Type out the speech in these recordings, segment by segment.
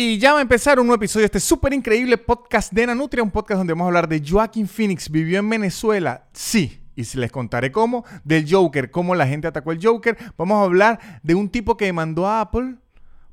Y ya va a empezar un nuevo episodio de este súper increíble podcast de Nanutria, un podcast donde vamos a hablar de Joaquín Phoenix. ¿Vivió en Venezuela? Sí. Y les contaré cómo, del Joker, cómo la gente atacó el Joker. Vamos a hablar de un tipo que demandó a Apple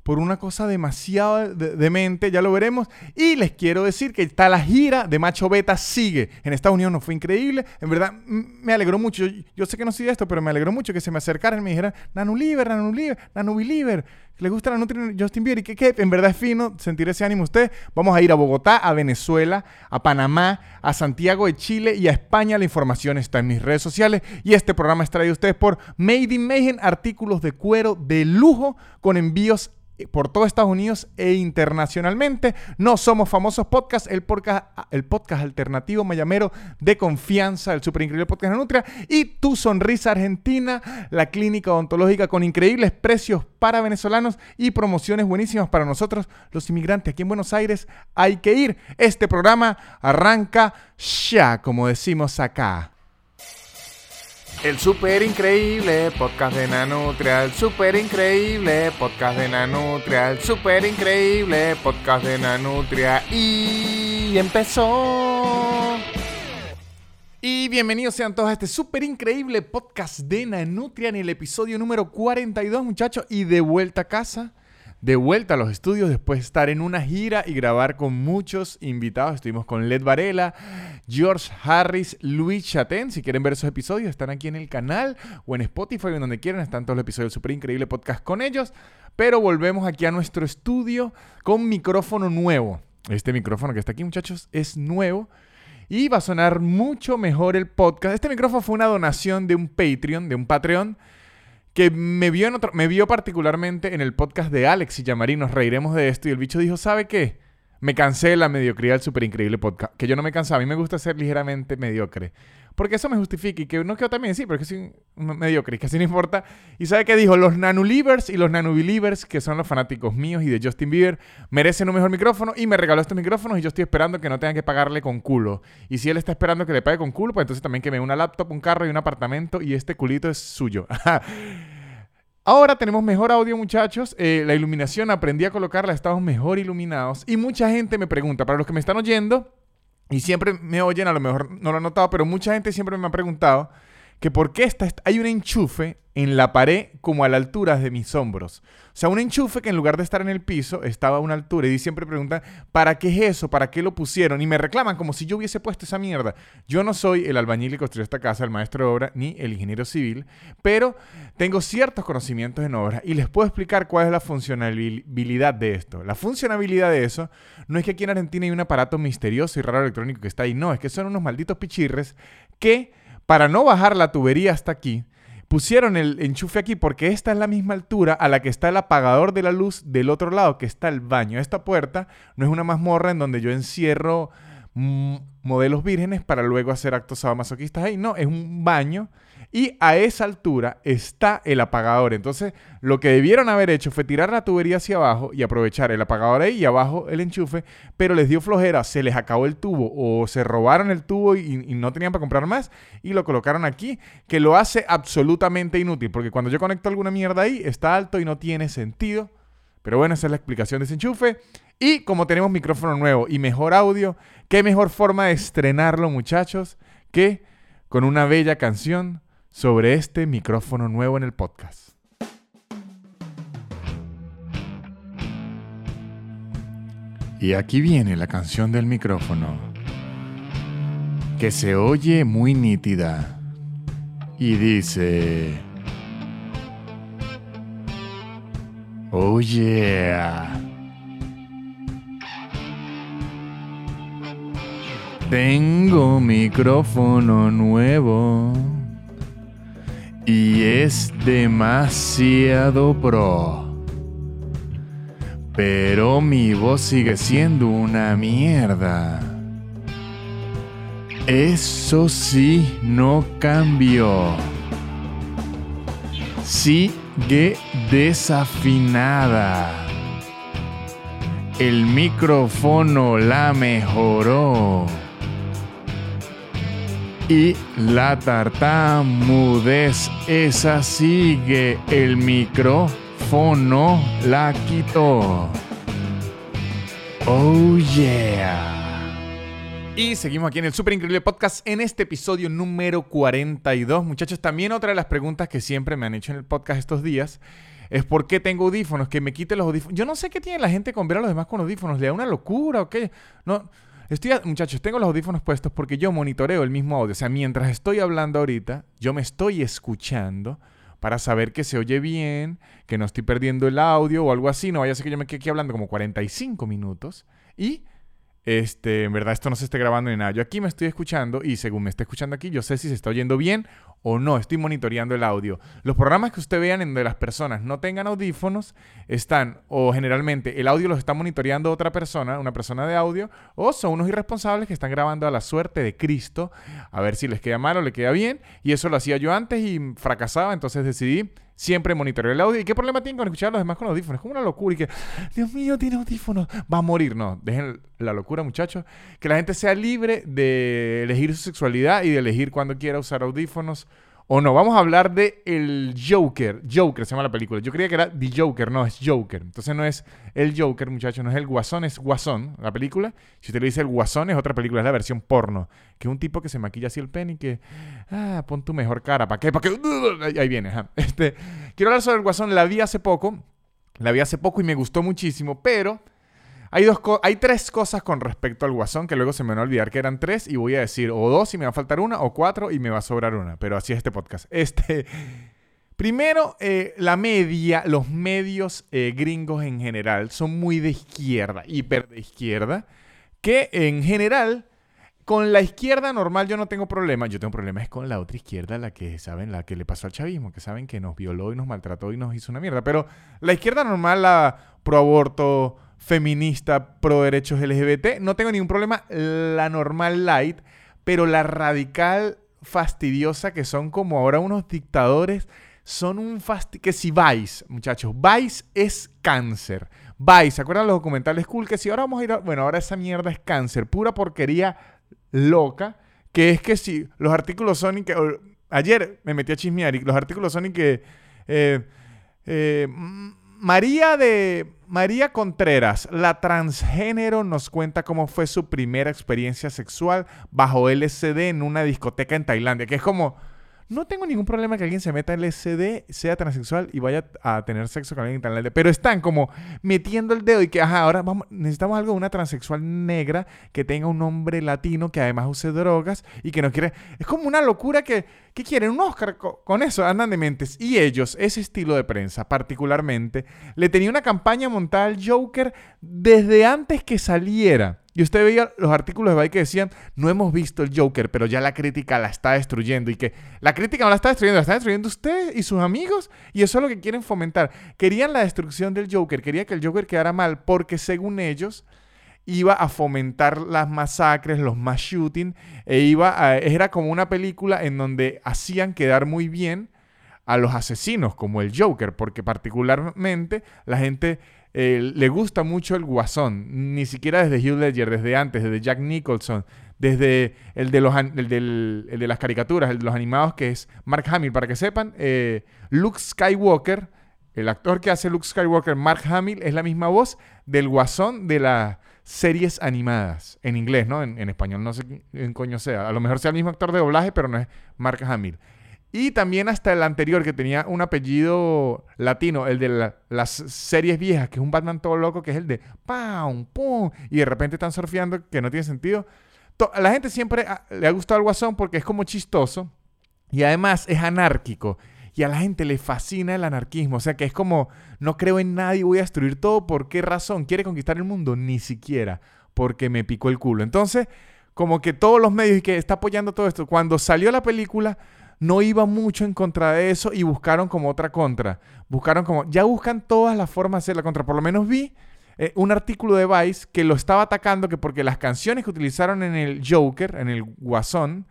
por una cosa demasiado demente, ya lo veremos. Y les quiero decir que está la gira de Macho Beta, sigue. En Estados Unidos no fue increíble, en verdad me alegró mucho. Yo, sé que no soy de esto, pero me alegró mucho que se me acercaran y me dijeran, Nanu Liver, Nanu Liver, le gusta la Nutri Justin Bieber y que, que en verdad es fino sentir ese ánimo usted. Vamos a ir a Bogotá, a Venezuela, a Panamá, a Santiago de Chile y a España. La información está en mis redes sociales y este programa es traído a ustedes por Made in Mayhem, artículos de cuero de lujo con envíos por todo Estados Unidos e internacionalmente. No somos famosos podcast, el podcast, el podcast alternativo mayamero de confianza, el super increíble podcast de Nutria y Tu Sonrisa Argentina, la clínica odontológica con increíbles precios para venezolanos y promociones buenísimas para nosotros, los inmigrantes aquí en Buenos Aires. Hay que ir. Este programa arranca ya, como decimos acá. El super increíble podcast de Nanutria, el super increíble podcast de Nanutria, el super increíble podcast de Nanutria y empezó. Y bienvenidos sean todos a este súper increíble podcast de Nanutria en el episodio número 42 muchachos y de vuelta a casa de vuelta a los estudios después de estar en una gira y grabar con muchos invitados. Estuvimos con Led Varela, George Harris, Luis Chaten. Si quieren ver esos episodios, están aquí en el canal o en Spotify en donde quieran. Están todos los episodios del súper increíble podcast con ellos. Pero volvemos aquí a nuestro estudio con micrófono nuevo. Este micrófono que está aquí, muchachos, es nuevo. Y va a sonar mucho mejor el podcast. Este micrófono fue una donación de un Patreon, de un Patreon que me vio, en otro, me vio particularmente en el podcast de Alex y Yamari, nos reiremos de esto, y el bicho dijo, ¿sabe qué? Me cansé de la mediocridad del súper increíble podcast, que yo no me cansaba, a mí me gusta ser ligeramente mediocre. Porque eso me justifica y que no quiero también decir, porque soy mediocre, que así no importa. Y sabe qué dijo, los nanulivers y los nanubelievers, que son los fanáticos míos y de Justin Bieber, merecen un mejor micrófono y me regaló estos micrófonos y yo estoy esperando que no tengan que pagarle con culo. Y si él está esperando que le pague con culo, pues entonces también que me una laptop, un carro y un apartamento y este culito es suyo. Ahora tenemos mejor audio, muchachos. Eh, la iluminación aprendí a colocarla, estamos mejor iluminados. Y mucha gente me pregunta, para los que me están oyendo, y siempre me oyen, a lo mejor no lo han notado, pero mucha gente siempre me ha preguntado que por qué está, hay un enchufe en la pared como a la altura de mis hombros. O sea, un enchufe que en lugar de estar en el piso estaba a una altura y siempre preguntan, ¿para qué es eso? ¿Para qué lo pusieron? Y me reclaman como si yo hubiese puesto esa mierda. Yo no soy el albañil que construyó esta casa, el maestro de obra, ni el ingeniero civil, pero tengo ciertos conocimientos en obra y les puedo explicar cuál es la funcionalidad de esto. La funcionalidad de eso no es que aquí en Argentina hay un aparato misterioso y raro electrónico que está ahí, no, es que son unos malditos pichirres que para no bajar la tubería hasta aquí, pusieron el enchufe aquí porque esta es la misma altura a la que está el apagador de la luz del otro lado, que está el baño. Esta puerta no es una mazmorra en donde yo encierro modelos vírgenes para luego hacer actos sadomasoquistas ahí. No, es un baño y a esa altura está el apagador. Entonces, lo que debieron haber hecho fue tirar la tubería hacia abajo y aprovechar el apagador ahí y abajo el enchufe, pero les dio flojera, se les acabó el tubo o se robaron el tubo y, y no tenían para comprar más y lo colocaron aquí, que lo hace absolutamente inútil, porque cuando yo conecto alguna mierda ahí, está alto y no tiene sentido. Pero bueno, esa es la explicación de ese enchufe. Y como tenemos micrófono nuevo y mejor audio, qué mejor forma de estrenarlo, muchachos, que con una bella canción sobre este micrófono nuevo en el podcast. Y aquí viene la canción del micrófono, que se oye muy nítida y dice, Oh yeah. Tengo micrófono nuevo y es demasiado pro. Pero mi voz sigue siendo una mierda. Eso sí no cambió. Sigue desafinada. El micrófono la mejoró y la tartamudez esa sigue el micrófono la quitó Oh yeah. Y seguimos aquí en el Super Increíble Podcast en este episodio número 42. Muchachos, también otra de las preguntas que siempre me han hecho en el podcast estos días es por qué tengo audífonos, que me quite los audífonos. Yo no sé qué tiene la gente con ver a los demás con audífonos, le da una locura o qué. No, estoy, muchachos, tengo los audífonos puestos porque yo monitoreo el mismo audio. O sea, mientras estoy hablando ahorita, yo me estoy escuchando para saber que se oye bien, que no estoy perdiendo el audio o algo así. No vaya a ser que yo me quede aquí hablando como 45 minutos y este, en verdad esto no se esté grabando ni nada. Yo aquí me estoy escuchando y según me esté escuchando aquí, yo sé si se está oyendo bien o no. Estoy monitoreando el audio. Los programas que usted vean en donde las personas no tengan audífonos están, o generalmente el audio los está monitoreando otra persona, una persona de audio, o son unos irresponsables que están grabando a la suerte de Cristo, a ver si les queda mal o le queda bien. Y eso lo hacía yo antes y fracasaba, entonces decidí Siempre monitoreo el audio. ¿Y qué problema tiene con escuchar a los demás con audífonos? Es como una locura y que, Dios mío, tiene audífonos. Va a morir. No, dejen la locura, muchachos. Que la gente sea libre de elegir su sexualidad y de elegir cuando quiera usar audífonos o no. Vamos a hablar de el Joker. Joker se llama la película. Yo creía que era The Joker, no, es Joker. Entonces no es el Joker, muchachos, no es el Guasón, es Guasón, la película. Si usted le dice el Guasón, es otra película, es la versión porno. Que es un tipo que se maquilla así el pen y que, ah, pon tu mejor cara. ¿Para qué? ¿Para qué? Ahí viene. Este, quiero hablar sobre el Guasón. La vi hace poco. La vi hace poco y me gustó muchísimo, pero hay, dos hay tres cosas con respecto al Guasón que luego se me van a olvidar que eran tres y voy a decir o dos y me va a faltar una o cuatro y me va a sobrar una. Pero así es este podcast. Este, primero, eh, la media, los medios eh, gringos en general son muy de izquierda, hiper de izquierda, que en general... Con la izquierda normal yo no tengo problema. Yo tengo problemas con la otra izquierda, la que saben, la que le pasó al chavismo, que saben que nos violó y nos maltrató y nos hizo una mierda. Pero la izquierda normal, la pro aborto, feminista pro derechos LGBT. No tengo ningún problema. La normal light, pero la radical fastidiosa que son como ahora unos dictadores son un fastidio. Que si Vice, muchachos, Vice es cáncer. Vice, ¿se acuerdan los documentales cool? Que si ahora vamos a ir a... Bueno, ahora esa mierda es cáncer, pura porquería loca. Que es que si los artículos son que... Ayer me metí a chismear y los artículos son y que... Eh, eh, María de María Contreras, la transgénero, nos cuenta cómo fue su primera experiencia sexual bajo LSD en una discoteca en Tailandia, que es como no tengo ningún problema que alguien se meta en el SD, sea transexual y vaya a tener sexo con alguien tan Pero están como metiendo el dedo y que, ajá, ahora vamos, necesitamos algo de una transexual negra que tenga un nombre latino, que además use drogas y que no quiere. Es como una locura que, ¿qué quieren? Un Oscar con eso, andan de mentes. Y ellos, ese estilo de prensa particularmente, le tenía una campaña montada al Joker desde antes que saliera. Y usted veía los artículos de Vice que decían, no hemos visto el Joker, pero ya la crítica la está destruyendo. Y que la crítica no la está destruyendo, la está destruyendo usted y sus amigos. Y eso es lo que quieren fomentar. Querían la destrucción del Joker, querían que el Joker quedara mal, porque según ellos iba a fomentar las masacres, los mass shooting, e iba a, era como una película en donde hacían quedar muy bien a los asesinos, como el Joker, porque particularmente la gente eh, le gusta mucho el guasón, ni siquiera desde Hugh Ledger, desde antes, desde Jack Nicholson, desde el de, los, de las caricaturas, el de los animados, que es Mark Hamill. Para que sepan, eh, Luke Skywalker, el actor que hace Luke Skywalker, Mark Hamill, es la misma voz del guasón de las series animadas, en inglés, ¿no? En, español no sé en coño sea. A lo mejor sea el mismo actor de doblaje, pero no es Mark Hamill. Y también hasta el anterior, que tenía un apellido latino, el de las series viejas, que es un Batman todo loco, que es el de ¡pam! ¡pum! Y de repente están surfeando, que no tiene sentido. a la gente siempre le ha gustado el Guasón porque es como chistoso y además es anárquico. Y a la gente le fascina el anarquismo. O sea que es como, no creo en nadie, voy a destruir todo. ¿Por qué razón? ¿Quiere conquistar el mundo? Ni siquiera. Porque me picó el culo. Entonces, como que todos los medios y que está apoyando todo esto. Cuando salió la película, no iba mucho en contra de eso y buscaron como otra contra. Buscaron como, ya buscan todas las formas de hacer la contra. Por lo menos vi eh, un artículo de Vice que lo estaba atacando que porque las canciones que utilizaron en el Joker, en el Guasón,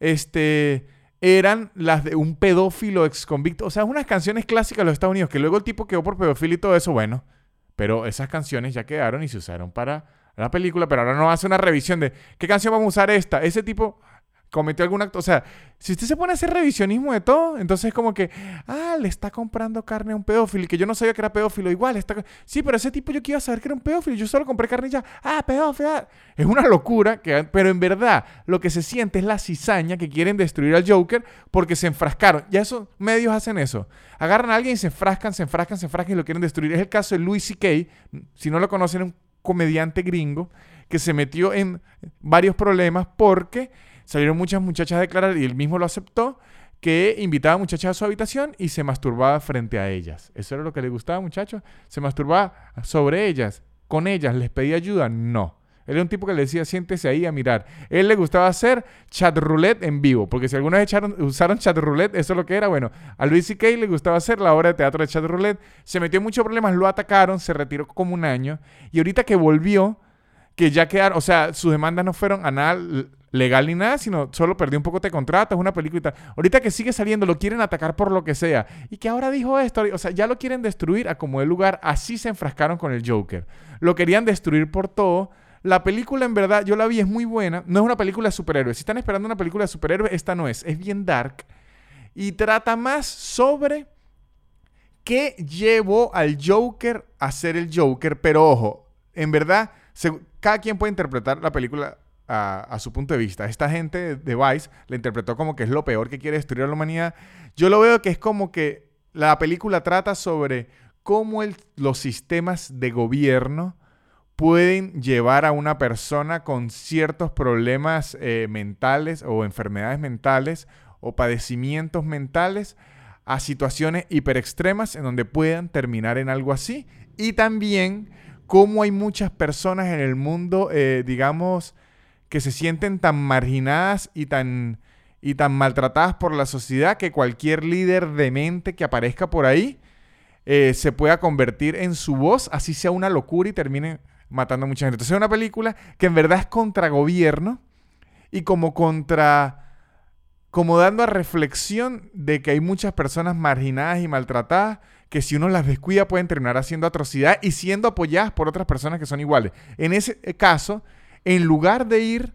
este, eran las de un pedófilo ex convicto. O sea, unas canciones clásicas de los Estados Unidos que luego el tipo quedó por pedofilia y todo eso, bueno. Pero esas canciones ya quedaron y se usaron para la película, pero ahora no hace una revisión de qué canción vamos a usar esta. Ese tipo cometió algún acto. O sea, si usted se pone a hacer revisionismo de todo, entonces es como que, ah, le está comprando carne a un pedófilo y que yo no sabía que era pedófilo. Igual, está. Sí, pero ese tipo yo quiero saber que era un pedófilo. Yo solo compré carne y ya. Ah, pedófilo. Ah". Es una locura, que, pero en verdad lo que se siente es la cizaña que quieren destruir al Joker porque se enfrascaron. Ya esos medios hacen eso. Agarran a alguien y se enfrascan, se enfrascan, se enfrascan y lo quieren destruir. Es el caso de Louis C.K. Si no lo conocen, un comediante gringo que se metió en varios problemas porque salieron muchas muchachas a declarar y él mismo lo aceptó que invitaba a muchachas a su habitación y se masturbaba frente a ellas. Eso era lo que le gustaba, muchachos. Se masturbaba sobre ellas, con ellas, les pedía ayuda. No. Él era un tipo que le decía, siéntese ahí a mirar. Él le gustaba hacer chat roulette en vivo, porque si alguna vez echaron, usaron chat roulette, eso es lo que era. Bueno, a Luis C.K. le gustaba hacer la obra de teatro de chat roulette. Se metió en muchos problemas, lo atacaron, se retiró como un año. Y ahorita que volvió, que ya quedaron, o sea, sus demandas no fueron a nada legal ni nada, sino solo perdió un poco de contrato, es una película Ahorita que sigue saliendo, lo quieren atacar por lo que sea. Y que ahora dijo esto, o sea, ya lo quieren destruir a como el lugar, así se enfrascaron con el Joker. Lo querían destruir por todo. La película, en verdad, yo la vi, es muy buena. No es una película de superhéroes. Si están esperando una película de superhéroes, esta no es. Es bien dark. Y trata más sobre qué llevó al Joker a ser el Joker. Pero ojo, en verdad, cada quien puede interpretar la película a, su punto de vista. Esta gente de Vice la interpretó como que es lo peor que quiere destruir a la humanidad. Yo lo veo que es como que la película trata sobre cómo los sistemas de gobierno pueden llevar a una persona con ciertos problemas eh, mentales o enfermedades mentales o padecimientos mentales a situaciones hiper extremas en donde puedan terminar en algo así. Y también cómo hay muchas personas en el mundo, eh, digamos, que se sienten tan marginadas y tan, y tan maltratadas por la sociedad que cualquier líder de mente que aparezca por ahí eh, se pueda convertir en su voz, así sea una locura y termine matando a mucha gente. Entonces es una película que en verdad es contra gobierno y como contra, como dando a reflexión de que hay muchas personas marginadas y maltratadas que si uno las descuida pueden terminar haciendo atrocidad y siendo apoyadas por otras personas que son iguales. En ese caso, en lugar de ir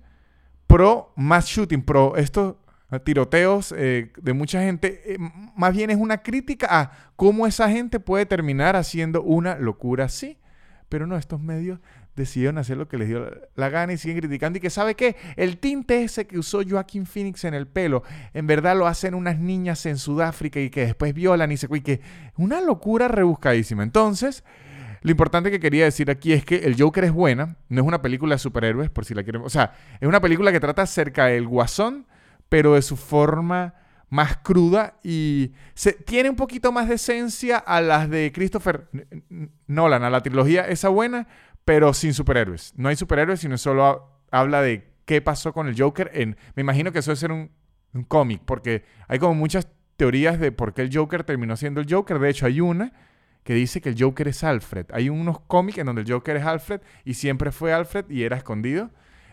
pro mass shooting, pro estos tiroteos eh, de mucha gente, eh, más bien es una crítica a cómo esa gente puede terminar haciendo una locura así. Pero no, estos medios decidieron hacer lo que les dio la gana y siguen criticando. Y que sabe qué, el tinte ese que usó Joaquín Phoenix en el pelo, en verdad lo hacen unas niñas en Sudáfrica y que después violan y se... Y que una locura rebuscadísima. Entonces, lo importante que quería decir aquí es que El Joker es buena, no es una película de superhéroes, por si la quieren. O sea, es una película que trata acerca del guasón, pero de su forma más cruda y se, tiene un poquito más de esencia a las de Christopher Nolan, a la trilogía esa buena, pero sin superhéroes. No hay superhéroes, sino solo habla de qué pasó con el Joker. En, me imagino que eso ser un, un cómic, porque hay como muchas teorías de por qué el Joker terminó siendo el Joker. De hecho, hay una que dice que el Joker es Alfred. Hay unos cómics en donde el Joker es Alfred y siempre fue Alfred y era escondido.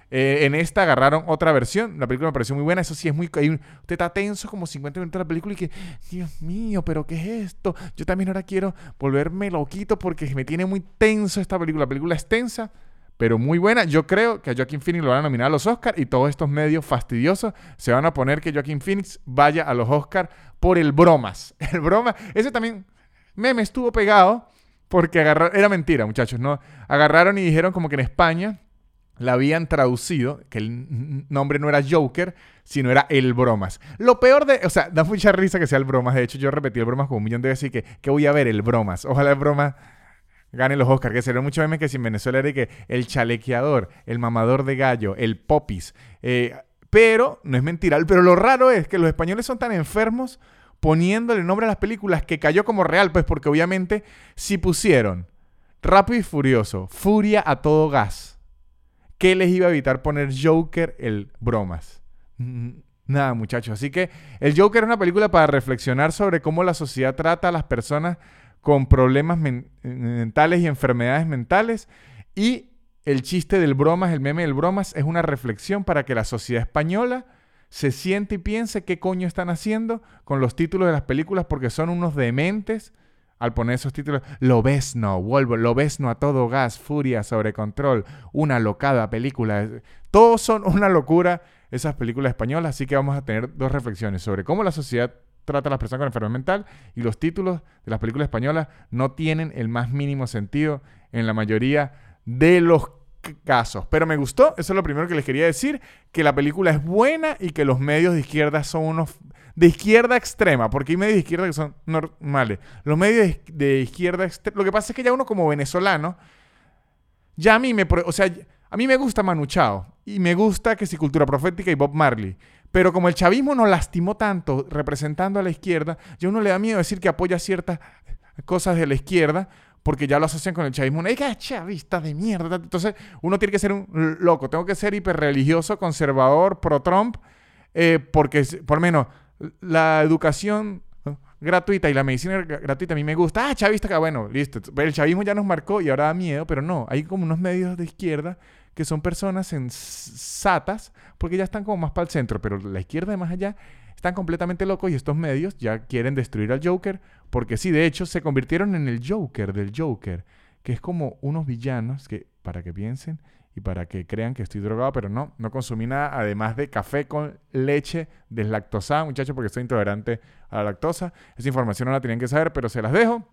Eh, en esta agarraron otra versión. La película me pareció muy buena. Eso sí es muy. usted está tenso como 50 minutos de la película y que, Dios mío, ¿pero qué es esto? Yo también ahora quiero volverme loquito porque me tiene muy tenso esta película. La película es tensa, pero muy buena. Yo creo que a Joaquín Phoenix lo van a nominar a los Oscars y todos estos medios fastidiosos se van a poner que Joaquín Phoenix vaya a los Oscars por el bromas. El broma. Ese también meme estuvo pegado porque agarraron, era mentira, muchachos, ¿no? Agarraron y dijeron como que en España la habían traducido, que el nombre no era Joker, sino era El Bromas. Lo peor de, o sea, da mucha risa que sea El Bromas. De hecho, yo repetí El Bromas como un millón de veces y que, que voy a ver El Bromas. Ojalá El Bromas gane los Oscars, que sería mucho meme que si en Venezuela era que el chalequeador, el mamador de gallo, el popis. Eh, pero, no es mentira, pero lo raro es que los españoles son tan enfermos poniéndole nombre a las películas que cayó como real, pues porque obviamente si pusieron Rápido y Furioso, Furia a todo gas, ¿qué les iba a evitar poner Joker el bromas? Nada, muchachos. Así que el Joker es una película para reflexionar sobre cómo la sociedad trata a las personas con problemas mentales y enfermedades mentales. Y el chiste del bromas, el meme del bromas, es una reflexión para que la sociedad española se siente y piense qué coño están haciendo con los títulos de las películas porque son unos dementes al poner esos títulos. Lo ves no, vuelvo, lo ves no a todo gas, furia sobre control, una locada película. Todos son una locura esas películas españolas, así que vamos a tener dos reflexiones sobre cómo la sociedad trata a las personas con enfermedad mental y los títulos de las películas españolas no tienen el más mínimo sentido en la mayoría de los casos. Pero me gustó, eso es lo primero que les quería decir, que la película es buena y que los medios de izquierda son unos de izquierda extrema, porque hay medios de izquierda que son normales. Los medios de, izquierda extrema, lo que pasa es que ya uno como venezolano, ya a mí me, o sea, a mí me gusta Manu Chao y me gusta que si Cultura Profética y Bob Marley. Pero como el chavismo nos lastimó tanto representando a la izquierda, ya uno le da miedo decir que apoya ciertas cosas de la izquierda porque ya lo asocian con el chavismo. ¡Ay, qué chavista de mierda! Entonces uno tiene que ser un loco. Tengo que ser hiperreligioso, conservador, pro-Trump, eh, porque por menos la educación gratuita y la medicina gratuita a mí me gusta. Ah, chavista, que bueno, listo. El chavismo ya nos marcó y ahora da miedo, pero no. Hay como unos medios de izquierda que son personas sensatas porque ya están como más para el centro, pero la izquierda de más allá están completamente locos y estos medios ya quieren destruir al Joker porque sí, de hecho se convirtieron en el Joker del Joker, que es como unos villanos que, para que piensen y para que crean que estoy drogado, pero no, no consumí nada además de café con leche deslactosada, muchachos, porque soy intolerante a la lactosa. Esa información no la tenían que saber, pero se las dejo.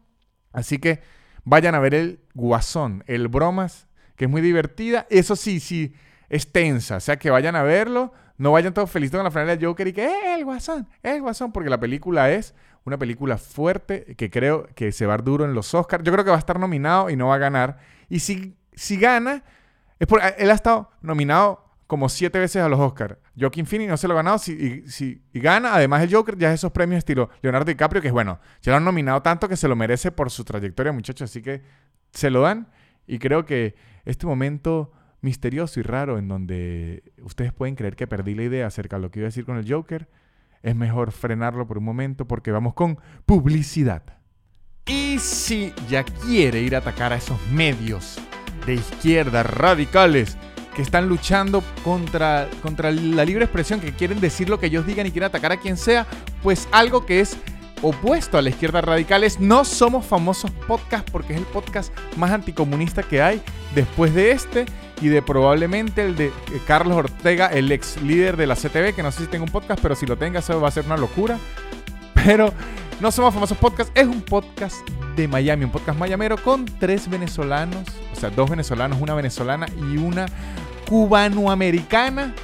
Así que vayan a ver el Guasón, el Bromas que es muy divertida. Eso sí, sí, es tensa. O sea, que vayan a verlo. No vayan todos felices con la final del Joker y que, ¡eh, el guasón! el guasón! Porque la película es una película fuerte que creo que se va a dar duro en los Oscars. Yo creo que va a estar nominado y no va a ganar. Y si, si gana, es porque él ha estado nominado como siete veces a los Oscars. Joaquin Phoenix no se lo ha ganado. Si, si, y gana, además el Joker, ya es esos premios estilo Leonardo DiCaprio, que es bueno, ya lo han nominado tanto que se lo merece por su trayectoria, muchachos. Así que se lo dan. Y creo que este momento misterioso y raro en donde ustedes pueden creer que perdí la idea acerca de lo que iba a decir con el Joker, es mejor frenarlo por un momento porque vamos con publicidad. Y si ya quiere ir a atacar a esos medios de izquierda radicales que están luchando contra, contra la libre expresión, que quieren decir lo que ellos digan y quieren atacar a quien sea, pues algo que es opuesto a la izquierda radical es No Somos Famosos Podcast porque es el podcast más anticomunista que hay después de este y de probablemente el de eh, Carlos Ortega, el ex líder de la CTV, que no sé si tengo un podcast, pero si lo tenga eso va a ser una locura. Pero No Somos Famosos Podcast es un podcast de Miami, un podcast mayamero con tres venezolanos, o sea, dos venezolanos, una venezolana y una cubanoamericana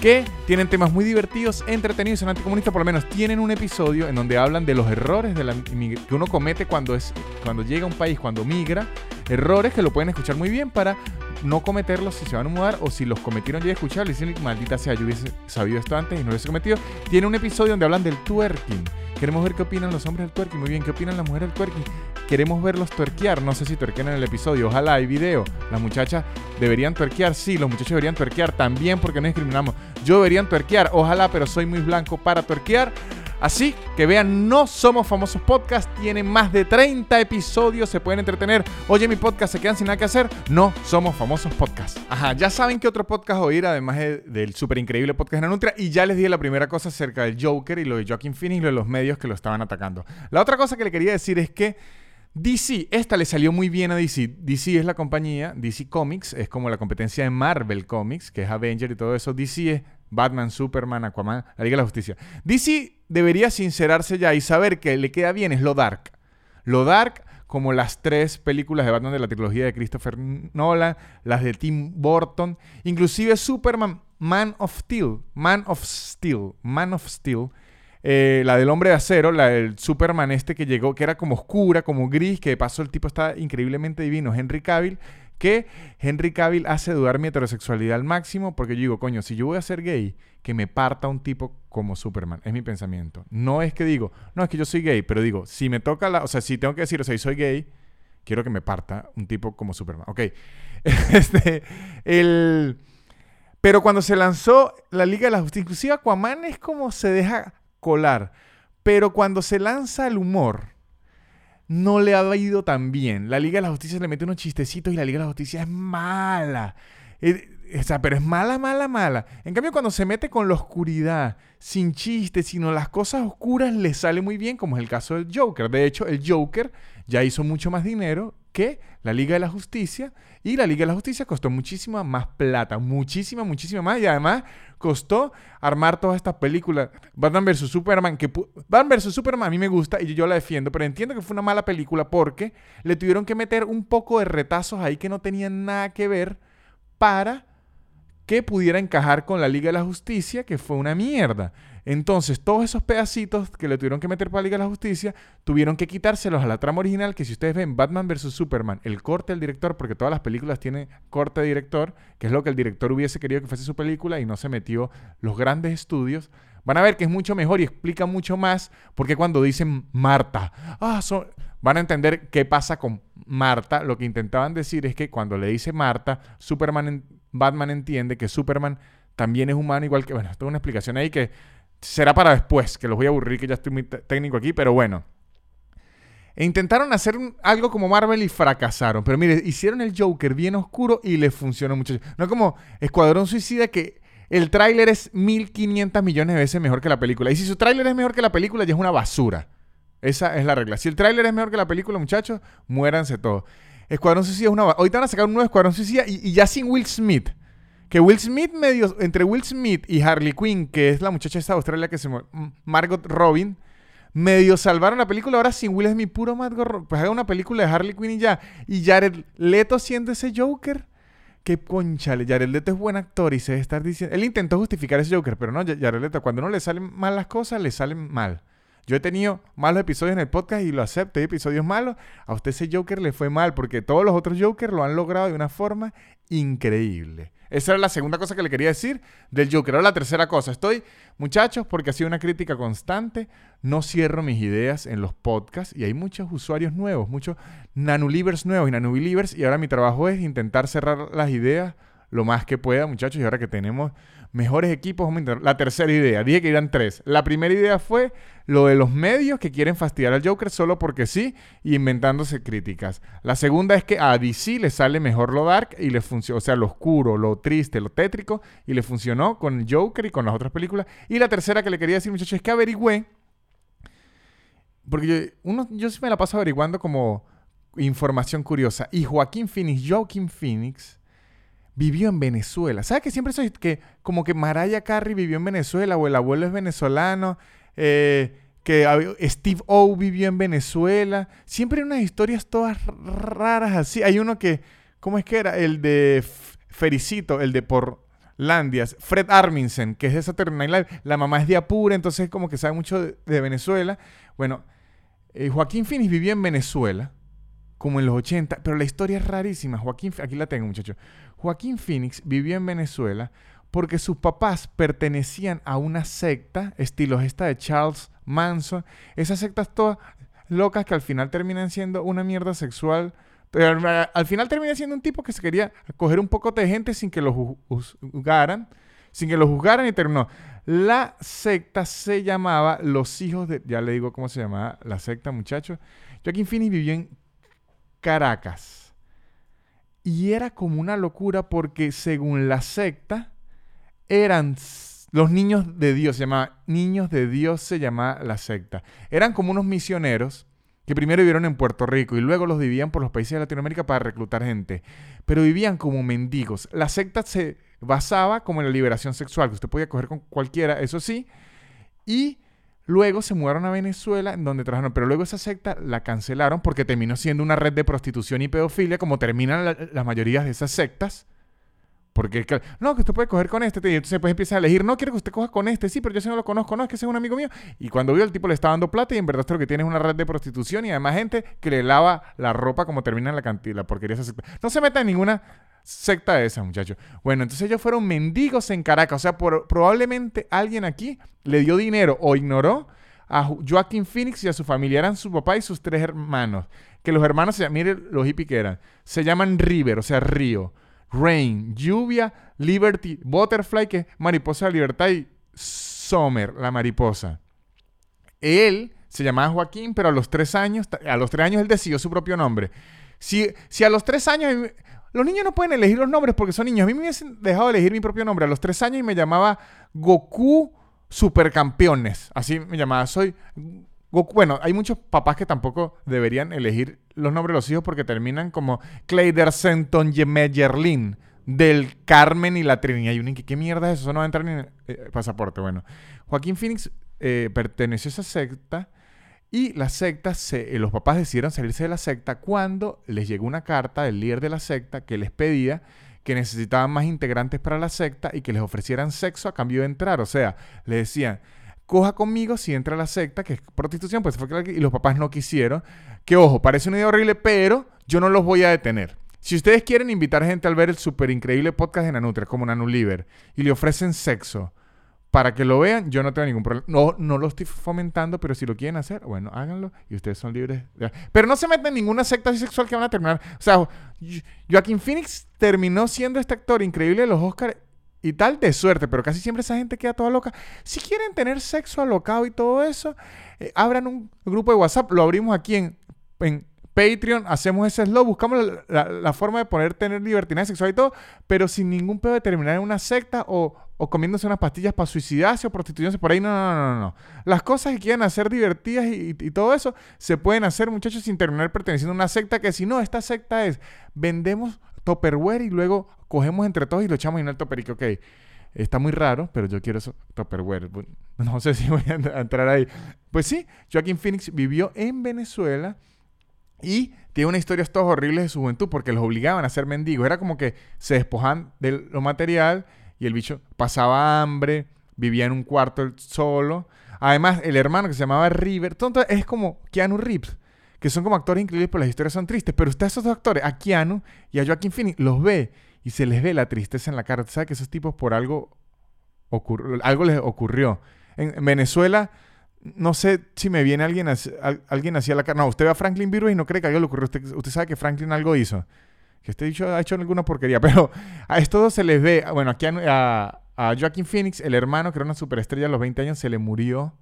que tienen temas muy divertidos, entretenidos y son anticomunistas. Por lo menos tienen un episodio en donde hablan de los errores de la que uno comete cuando, es, cuando llega a un país, cuando migra. Errores que lo pueden escuchar muy bien para no cometerlos si se van a mudar o si los cometieron ya escuchar. Le dicen, maldita sea, yo hubiese sabido esto antes y no hubiese cometido. Tiene un episodio donde hablan del twerking. Queremos ver qué opinan los hombres del twerking. Muy bien, ¿qué opinan las mujeres del twerking? Queremos verlos twerkear. No sé si twerkean en el episodio. Ojalá hay video. Las muchachas deberían twerkear. Sí, los muchachos deberían twerkear también porque no discriminamos. Yo deberían twerkear. Ojalá, pero soy muy blanco para twerkear. Así que vean, no somos famosos podcast, tienen más de 30 episodios, se pueden entretener. Oye, mi podcast, ¿se quedan sin nada que hacer? No somos famosos podcast. Ajá, ya saben que otro podcast oír, además del súper increíble podcast de Nutria. Y ya les dije la primera cosa acerca del Joker y lo de Joaquin Phoenix y lo de los medios que lo estaban atacando. La otra cosa que le quería decir es que DC, esta le salió muy bien a DC. DC es la compañía, DC Comics, es como la competencia de Marvel Comics, que es Avenger y todo eso. DC es Batman, Superman, Aquaman, la Liga de la Justicia. DC debería sincerarse ya y saber que le queda bien es lo dark. Lo dark como las tres películas de Batman de la trilogía de Christopher Nolan, las de Tim Burton, inclusive Superman, Man of Steel, Man of Steel, Man of Steel, eh, la del hombre de acero, la del Superman este que llegó, que era como oscura, como gris, que de paso el tipo está increíblemente divino, Henry Cavill, que Henry Cavill hace dudar mi heterosexualidad al máximo porque yo digo, coño, si yo voy a ser gay, que me parta un tipo como Superman. Es mi pensamiento. No es que digo, no, es que yo soy gay, pero digo, si me toca la, o sea, si tengo que decir, o sea, si soy gay, quiero que me parta un tipo como Superman. Ok. este, el... Pero cuando se lanzó la Liga de la Justicia, inclusive Aquaman es como se deja colar. Pero cuando se lanza el humor, no le ha ido tan bien. La Liga de la Justicia le mete unos chistecitos y la Liga de la Justicia es mala. O sea, pero es mala, mala, mala. En cambio, cuando se mete con la oscuridad, sin chistes, sino las cosas oscuras, le sale muy bien, como es el caso del Joker. De hecho, el Joker ya hizo mucho más dinero que la Liga de la Justicia Y la Liga de la Justicia costó muchísima más plata, muchísima, muchísima más. Y además costó armar todas estas películas. Batman vs. Superman, que Batman vs. Superman a mí me gusta y yo la defiendo, pero entiendo que fue una mala película porque le tuvieron que meter un poco de retazos ahí que no tenían nada que ver para que pudiera encajar con la Liga de la Justicia, que fue una mierda. Entonces, todos esos pedacitos que le tuvieron que meter para la Liga la Justicia, tuvieron que quitárselos a la trama original, que si ustedes ven Batman vs. Superman, el corte del director, porque todas las películas tienen corte de director, que es lo que el director hubiese querido que fuese su película y no se metió los grandes estudios, van a ver que es mucho mejor y explica mucho más, porque cuando dicen Marta, ah, van a entender qué pasa con Marta. Lo que intentaban decir es que cuando le dice Marta, Superman, Batman entiende que Superman también es humano, igual que, bueno, esto es una explicación ahí que será para después, que los voy a aburrir, que ya estoy muy técnico aquí, pero bueno. E intentaron hacer algo como Marvel y fracasaron. Pero mire, hicieron el Joker bien oscuro y le funcionó mucho. No como Escuadrón Suicida que el tráiler es 1500 millones de veces mejor que la película. Y si su tráiler es mejor que la película, ya es una basura. Esa es la regla. Si el tráiler es mejor que la película, muchachos, muéranse todos. Escuadrón Suicida es una... Ahorita van a sacar un nuevo Escuadrón Suicida y, y ya sin Will Smith. Que Will Smith medio, entre Will Smith y Harley Quinn, que es la muchacha esta de Australia que se Margot Robin, medio salvaron la película. Ahora sin Will Smith, puro Margot Robin. Pues haga una película de Harley Quinn y ya. Y Jared Leto siendo ese Joker. Qué conchale. Jared Leto es buen actor y se debe estar diciendo. Él intentó justificar ese Joker, pero no, Jared Leto, cuando no le salen mal las cosas, le salen mal. Yo he tenido malos episodios en el podcast y lo acepto. Hay episodios malos. A usted ese Joker le fue mal porque todos los otros Jokers lo han logrado de una forma increíble. Esa era la segunda cosa que le quería decir del Joker. Ahora la tercera cosa. Estoy, muchachos, porque ha sido una crítica constante. No cierro mis ideas en los podcasts y hay muchos usuarios nuevos, muchos nanulivers nuevos y nanubelievers. Y ahora mi trabajo es intentar cerrar las ideas lo más que pueda, muchachos. Y ahora que tenemos mejores equipos, La tercera idea, dije que eran tres. La primera idea fue lo de los medios que quieren fastidiar al Joker solo porque sí, inventándose críticas. La segunda es que a DC le sale mejor lo dark y le funciona, o sea, lo oscuro, lo triste, lo tétrico, y le funcionó con el Joker y con las otras películas. Y la tercera que le quería decir, muchachos, es que averigüé, porque uno, yo sí me la paso averiguando como información curiosa. Y Joaquín Phoenix, Joaquín Phoenix, vivió en Venezuela. ¿Sabes que siempre soy que como que Mariah Carey vivió en Venezuela o el abuelo es venezolano? Eh, que Steve O vivió en Venezuela. Siempre hay unas historias todas raras así. Hay uno que, ¿cómo es que era? El de Fericito, el de Porlandias, Fred Armisen, que es de Saturday Night Live. La mamá es de Apure, entonces como que sabe mucho de, Venezuela. Bueno, eh, Joaquín Finis vivió en Venezuela como en los 80, pero la historia es rarísima. Joaquín, aquí la tengo, muchachos. Joaquín Phoenix vivió en Venezuela porque sus papás pertenecían a una secta, estilo esta de Charles Manson. Esas sectas todas locas que al final terminan siendo una mierda sexual. Pero al final termina siendo un tipo que se quería coger un poco de gente sin que lo juzgaran. Sin que lo juzgaran y terminó. La secta se llamaba Los Hijos de... Ya le digo cómo se llamaba la secta, muchachos. Joaquín Phoenix vivió en Caracas. Y era como una locura porque según la secta, eran los niños de Dios, se llamaba Niños de Dios, se llamaba la secta. Eran como unos misioneros que primero vivieron en Puerto Rico y luego los vivían por los países de Latinoamérica para reclutar gente. Pero vivían como mendigos. La secta se basaba como en la liberación sexual, que usted podía coger con cualquiera, eso sí. Y Luego se mudaron a Venezuela, en donde trabajaron, pero luego esa secta la cancelaron porque terminó siendo una red de prostitución y pedofilia, como terminan la, las mayorías de esas sectas. Porque, no, que usted puede coger con este, y entonces pues empieza a elegir, no quiero que usted coja con este, sí, pero yo sí no lo conozco, no, es que ese es un amigo mío. Y cuando vio el tipo le está dando plata y en verdad esto lo que tiene es una red de prostitución y además gente que le lava la ropa como termina en la cantina, porquería esa secta. No se meta en ninguna secta de esa, muchachos. Bueno, entonces ellos fueron mendigos en Caracas. O sea, probablemente alguien aquí le dio dinero o ignoró a Joaquín Phoenix y a su familia. Eran su papá y sus tres hermanos. Que los hermanos, se, miren los hippies que eran. Se llaman River, o sea, río. Rain, lluvia, Liberty, Butterfly, que es mariposa de libertad, y Summer, la mariposa. Él se llamaba Joaquín, pero a los tres años, a los tres años él decidió su propio nombre. Si, si a los tres años los niños no pueden elegir los nombres porque son niños. A mí me hubiesen dejado elegir mi propio nombre a los tres años y me llamaba Goku Supercampeones. Así me llamaba. Soy Bueno, hay muchos papás que tampoco deberían elegir los nombres de los hijos porque terminan como Clayder Senton Yemerlin del Carmen y la Trinidad. Y uno, ¿qué, mierda es eso? Eso no va a entrar ni en eh, pasaporte. Bueno, Joaquín Phoenix eh, perteneció a esa secta y la secta, se, eh, los papás decidieron salirse de la secta cuando les llegó una carta del líder de la secta que les pedía que necesitaban más integrantes para la secta y que les ofrecieran sexo a cambio de entrar. O sea, le decían, coja conmigo si entra a la secta, que es prostitución, pues fue que- y los papás no quisieron. Que ojo, parece una idea horrible, pero yo no los voy a detener. Si ustedes quieren invitar gente al ver el súper increíble podcast de Nanutria, como Nanuliver, y le ofrecen sexo para que lo vean, yo no tengo ningún problema. No, no lo estoy fomentando, pero si lo quieren hacer, bueno, háganlo y ustedes son libres. Pero no se meten en ninguna secta asexual que van a terminar. O sea, Jo- Joaquín Phoenix terminó siendo este actor increíble de los Oscars y tal de suerte, pero casi siempre esa gente queda toda loca. Si quieren tener sexo alocado y todo eso, eh, abran un grupo de WhatsApp, lo abrimos aquí en, en Patreon, hacemos ese slow, buscamos la, la- forma de poder tener libertinaje sexual y todo, pero sin ningún pedo de terminar en una secta o, o comiéndose unas pastillas para suicidarse o prostituyéndose por ahí. No, no, no, no. Las cosas que quieran hacer divertidas y, y- todo eso se pueden hacer, muchachos, sin terminar perteneciendo a una secta que si no, esta secta es vendemos Tupperware y luego cogemos entre todos y lo echamos en el que, ok, está muy raro, pero yo quiero eso, Tupperware. Bu- No sé si voy a ent- a entrar ahí. Pues sí, Joaquín Phoenix vivió en Venezuela y tiene una historia estos horribles de su juventud porque los obligaban a ser mendigos. Era como que se despojaban de lo material y el bicho pasaba hambre, vivía en un cuarto solo. Además, el hermano que se llamaba River, tonto, es como Keanu Reeves, que son como actores increíbles, pero las historias son tristes. Pero usted esos dos actores, a Keanu y a Joaquin Phoenix, los ve y se les ve la tristeza en la cara. Usted sabe que esos tipos por algo, algo les ocurrió. En, en Venezuela, no sé si me viene alguien, así- al- alguien a la cara. No, usted ve a Franklin Virus y no cree que algo le ocurrió. Usted, sabe que Franklin algo hizo. Que este dicho ha hecho alguna porquería. Pero a estos dos se les ve. Bueno, aquí a, a, a Joaquin Phoenix, el hermano, que era una superestrella a los 20 años, se le murió.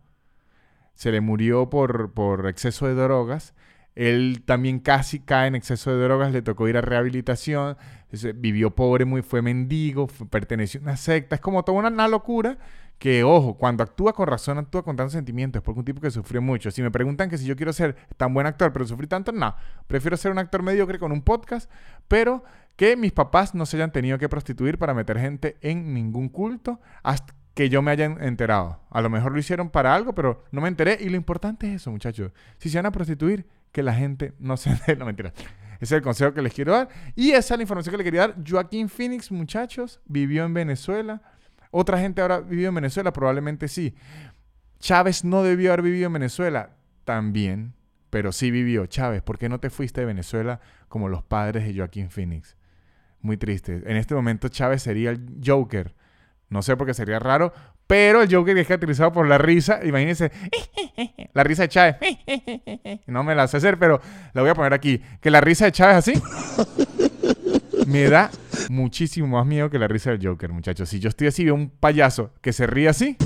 Se le murió por exceso de drogas. Él también casi cae en exceso de drogas, le tocó ir a rehabilitación, se- vivió pobre, muy, fue mendigo, perteneció a una secta. Es como toda una, locura que, ojo, cuando actúa con razón, actúa con tantos sentimientos, porque un tipo que sufrió mucho. Si me preguntan que si yo quiero ser tan buen actor, pero sufrí tanto, no. Prefiero ser un actor mediocre con un podcast, pero que mis papás no se hayan tenido que prostituir para meter gente en ningún culto hasta que yo me haya enterado. A lo mejor lo hicieron para algo, pero no me enteré. Y lo importante es eso, muchachos. Si se van a prostituir, que la gente no se... No, mentira. Ese es el consejo que les quiero dar. Y esa es la información que le quería dar. Joaquín Phoenix, muchachos, vivió en Venezuela. Otra gente ahora vivió en Venezuela, probablemente sí. Chávez no debió haber vivido en Venezuela. También, pero sí vivió. Chávez, ¿por qué no te fuiste de Venezuela como los padres de Joaquín Phoenix? Muy triste. En este momento Chávez sería el Joker. No sé por qué sería raro, pero el Joker es caracterizado por la risa. Imagínense, la risa de Chávez. No me la sé hacer, pero la voy a poner aquí. Que la risa de Chávez así me da muchísimo más miedo que la risa del Joker, muchachos. Si yo estoy así, veo un payaso que se ríe así.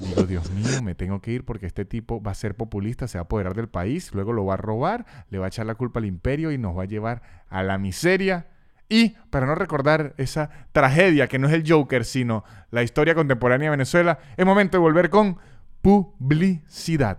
Digo, Dios mío, me tengo que ir porque este tipo va a ser populista, se va a apoderar del país, luego lo va a robar, le va a echar la culpa al imperio y nos va a llevar a la miseria. Y para no recordar esa tragedia que no es el Joker, sino la historia contemporánea de Venezuela, es momento de volver con publicidad.